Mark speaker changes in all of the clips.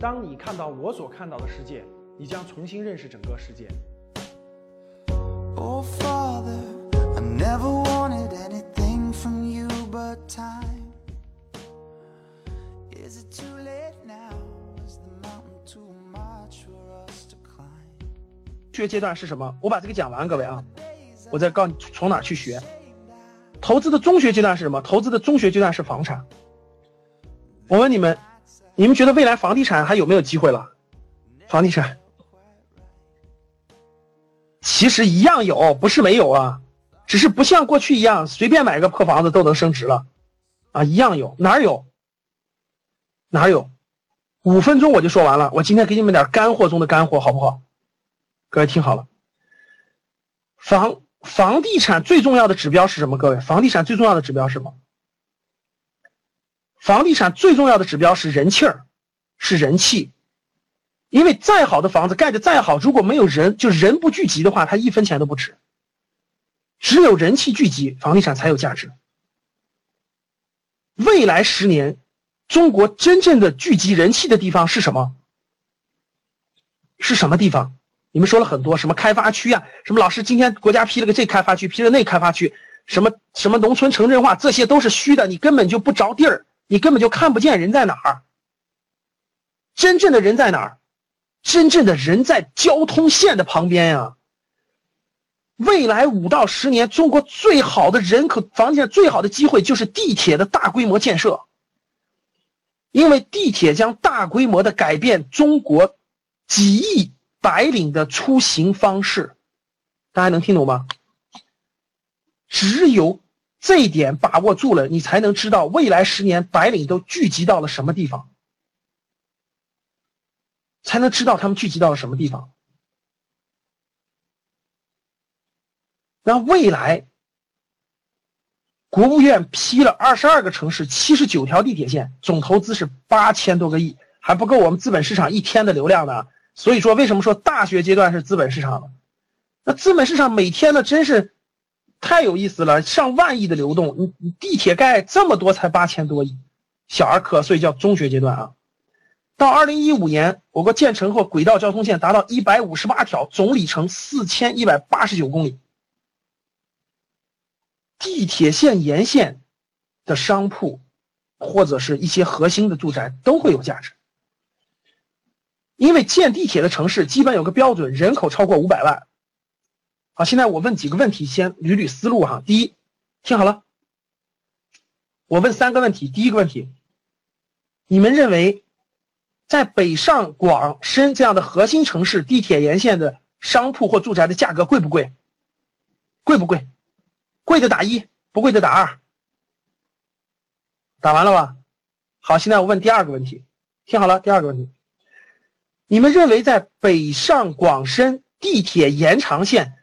Speaker 1: 当你看到我所看到的世界，你将重新认识整个世界。
Speaker 2: Oh, Father, I never wanted anything from you but time. Is it too late now? Is the mountain too much for us to climb?
Speaker 3: 学阶段是什么？我把这个讲完，各位啊，我再告诉你从哪儿去学。投资的中学阶段是什么？投资的中学阶段是房产。我问你们，你们觉得未来房地产还有没有机会了？房地产其实一样有，不是没有啊，只是不像过去一样随便买个破房子都能升值了，啊，一样有，哪有？哪有？五分钟我就说完了，我今天给你们点干货中的干货，好不好？各位听好了，房房地产最重要的指标是什么？各位，房地产最重要的指标是什么？房地产最重要的指标是人气儿，是人气。因为再好的房子盖的再好，如果没有人，就人不聚集的话，它一分钱都不值。只有人气聚集，房地产才有价值。未来十年，中国真正的聚集人气的地方是什么？是什么地方？你们说了很多，什么开发区啊，什么老师今天国家批了个这开发区，批了那开发区，什么什么农村城镇化，这些都是虚的，你根本就不着地儿，你根本就看不见人在哪儿。真正的人在哪儿？真正的人在交通线的旁边呀、未来五到十年，中国最好的人口房地产最好的机会就是地铁的大规模建设，因为地铁将大规模的改变中国几亿白领的出行方式，大家能听懂吗？只有这一点把握住了，你才能知道未来十年白领都聚集到了什么地方。才能知道他们聚集到了什么地方。那未来，国务院批了二十二个城市七十九条地铁线，总投资是八千多个亿，还不够我们资本市场一天的流量呢。所以说，为什么说大学阶段是资本市场？那资本市场每天呢，真是太有意思了，上万亿的流动。你你地铁盖这么多才八千多亿，小儿科，所以叫中学阶段啊。到二零一五年，我国建成后轨道交通线达到一百五十八条，总里程四千一百八十九公里。地铁线沿线的商铺，或者是一些核心的住宅都会有价值，因为建地铁的城市基本有个标准，人口超过五百万。好，现在我问几个问题，先捋捋思路哈。第一，听好了，我问三个问题。第一个问题，你们认为？在北上广深这样的核心城市，地铁沿线的商铺或住宅的价格贵不贵？贵不贵？贵的打一，不贵的打二。打完了吧？好，现在我问第二个问题，听好了，第二个问题，你们认为在北上广深地铁延长线，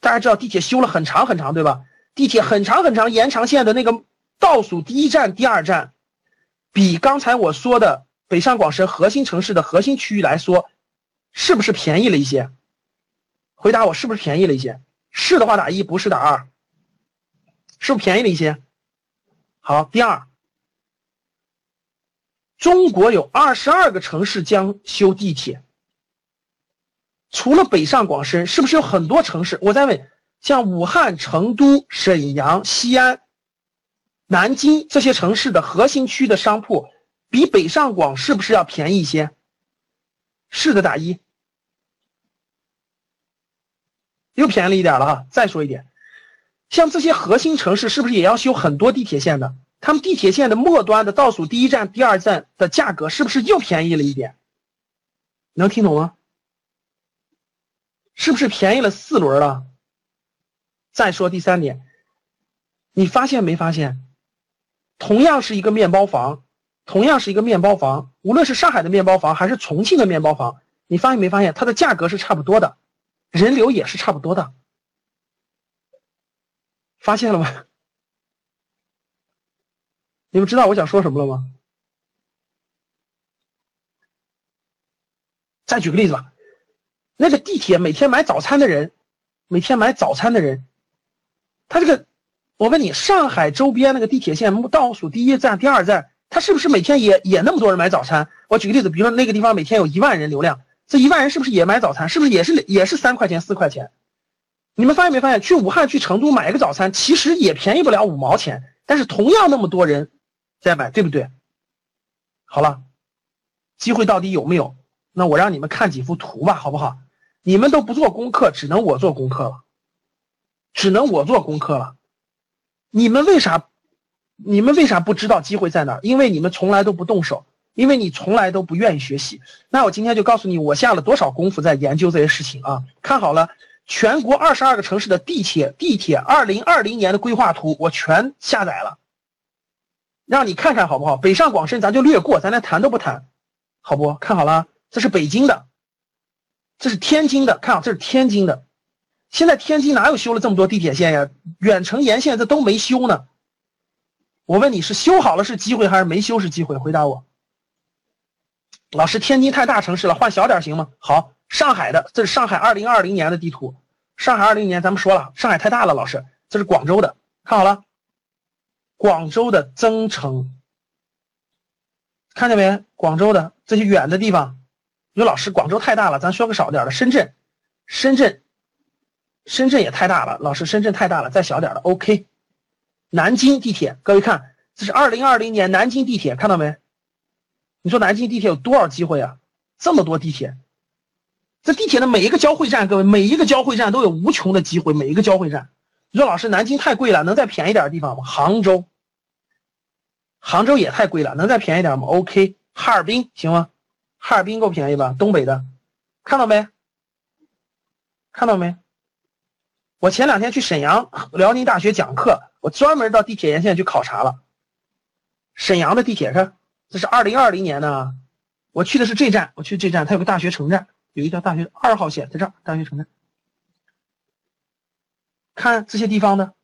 Speaker 3: 大家知道地铁修了很长很长，对吧？地铁很长很长延长线的那个倒数第一站、第二站，比刚才我说的。北上广深核心城市的核心区域来说，是不是便宜了一些？回答我，是不是便宜了一些？是的话打一，不是打二。是不是便宜了一些？好，第二，中国有二十二个城市将修地铁，除了北上广深，是不是有很多城市？我再问，像武汉、成都、沈阳、西安、南京这些城市的核心区的商铺。比北上广是不是要便宜一些？是的，打一。又便宜了一点了哈。再说一点，像这些核心城市是不是也要修很多地铁线的？他们地铁线的末端的倒数第一站、第二站的价格是不是又便宜了一点？能听懂吗？是不是便宜了四轮了？再说第三点，你发现没发现？同样是一个面包房。同样是一个面包房，无论是上海的面包房还是重庆的面包房，你发现没发现它的价格是差不多的，人流也是差不多的，发现了吗？你们知道我想说什么了吗？再举个例子吧，那个地铁每天买早餐的人，每天买早餐的人，他这个，我问你，上海周边那个地铁线倒数第一站、第二站。他是不是每天也也那么多人买早餐？我举个例子，比如说那个地方每天有一万人流量，这一万人是不是也买早餐？是不是也是也是三块钱四块钱？你们发现没发现？去武汉去成都买一个早餐，其实也便宜不了五毛钱，但是同样那么多人在买，对不对？好了，机会到底有没有？那我让你们看几幅图吧，好不好？你们都不做功课，只能我做功课了，只能我做功课了。你们为啥？你们为啥不知道机会在哪？因为你们从来都不动手，因为你从来都不愿意学习。那我今天就告诉你，我下了多少功夫在研究这些事情啊！看好了，全国二十二个城市的地铁地铁二零二零年的规划图，我全下载了，让你看看好不好？北上广深咱就略过，咱连谈都不谈，好不？看好了，这是北京的，这是天津的，看啊，这是天津的。现在天津哪有修了这么多地铁线呀？远程沿线这都没修呢。我问你是修好了是机会还是没修是机会？回答我。老师，天津太大城市了，换小点行吗？好，上海的，这是上海二零二零年的地图。上海二零年咱们说了，上海太大了。老师，这是广州的，看好了，广州的增城，看见没？广州的这些远的地方，你说老师，广州太大了，咱说个少点的，深圳，深圳，深圳也太大了。老师，深圳太大了，再小点的，OK。南京地铁，各位看，这是二零二零年南京地铁，看到没？你说南京地铁有多少机会啊？这么多地铁，这地铁的每一个交汇站，各位每一个交汇站都有无穷的机会，每一个交汇站。你说老师，南京太贵了，能再便宜点的地方吗？杭州，杭州也太贵了，能再便宜点吗？OK，哈尔滨行吗？哈尔滨够便宜吧？东北的，看到没？看到没？我前两天去沈阳辽宁大学讲课，我专门到地铁沿线去考察了。沈阳的地铁看，这是二零二零年的，我去的是这站，我去这站，它有个大学城站，有一条大学二号线在这儿，大学城站。看这些地方的，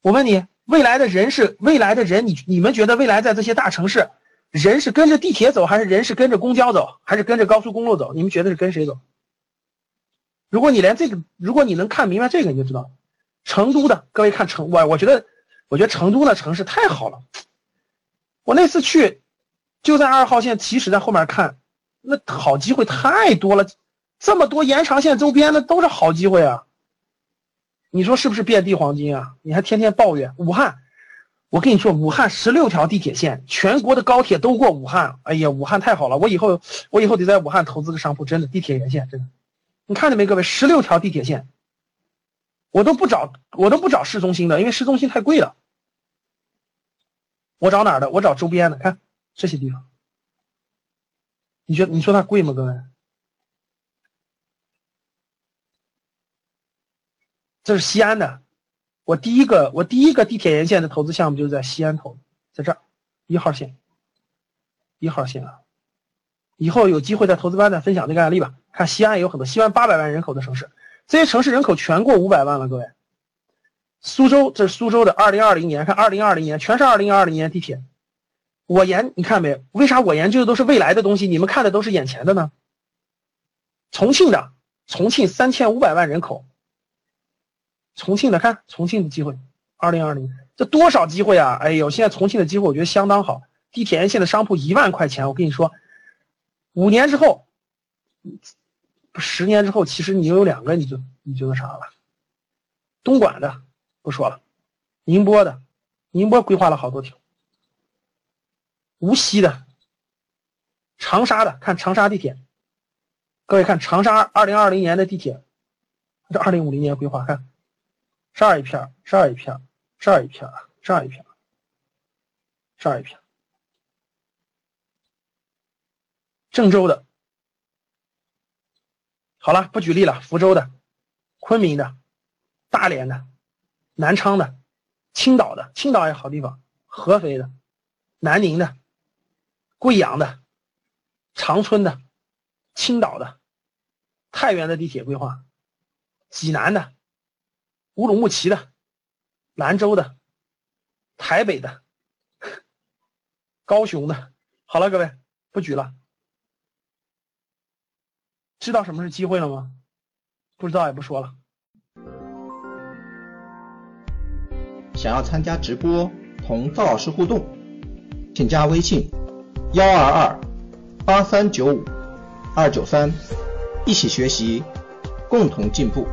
Speaker 3: 我问你，未来的人是未来的人，你你们觉得未来在这些大城市，人是跟着地铁走，还是人是跟着公交走，还是跟着高速公路走？你们觉得是跟谁走？如果你连这个，如果你能看明白这个，你就知道，成都的各位看成我，我觉得，我觉得成都的城市太好了。我那次去，就在二号线，其实在后面看，那好机会太多了，这么多延长线周边的都是好机会啊。你说是不是遍地黄金啊？你还天天抱怨武汉，我跟你说，武汉十六条地铁线，全国的高铁都过武汉。哎呀，武汉太好了，我以后我以后得在武汉投资个商铺，真的地铁沿线真的。你看见没，各位，十六条地铁线，我都不找，我都不找市中心的，因为市中心太贵了。我找哪儿的？我找周边的，看这些地方。你觉得你说它贵吗，各位？这是西安的，我第一个我第一个地铁沿线的投资项目就是在西安投，在这儿一号线，一号线啊。以后有机会在投资班再分享这个案例吧。看西安也有很多，西安八百万人口的城市，这些城市人口全过五百万了。各位，苏州这是苏州的，二零二零年看二零二零年全是二零二零年地铁。我研你看没？为啥我研究的都是未来的东西？你们看的都是眼前的呢？重庆的，重庆三千五百万人口，重庆的看重庆的机会，二零二零这多少机会啊？哎呦，现在重庆的机会我觉得相当好，地铁沿线的商铺一万块钱，我跟你说。五年之后，十年之后，其实你有两个，你就你就那啥了。东莞的不说了，宁波的，宁波规划了好多条。无锡的，长沙的，看长沙地铁。各位看长沙二零二零年的地铁，这二零五零年规划，看这儿一片，这儿一片，这儿一片，这儿一片，这一片。郑州的，好了，不举例了。福州的、昆明的、大连的、南昌的、青岛的，青岛也好地方。合肥的、南宁的、贵阳的、长春的、青岛的、太原的地铁规划，济南的、乌鲁木齐的、兰州的、台北的、高雄的。好了，各位，不举了。知道什么是机会了吗？不知道也不说了。
Speaker 4: 想要参加直播同赵老师互动，请加微信幺二二八三九五二九三，一起学习，共同进步。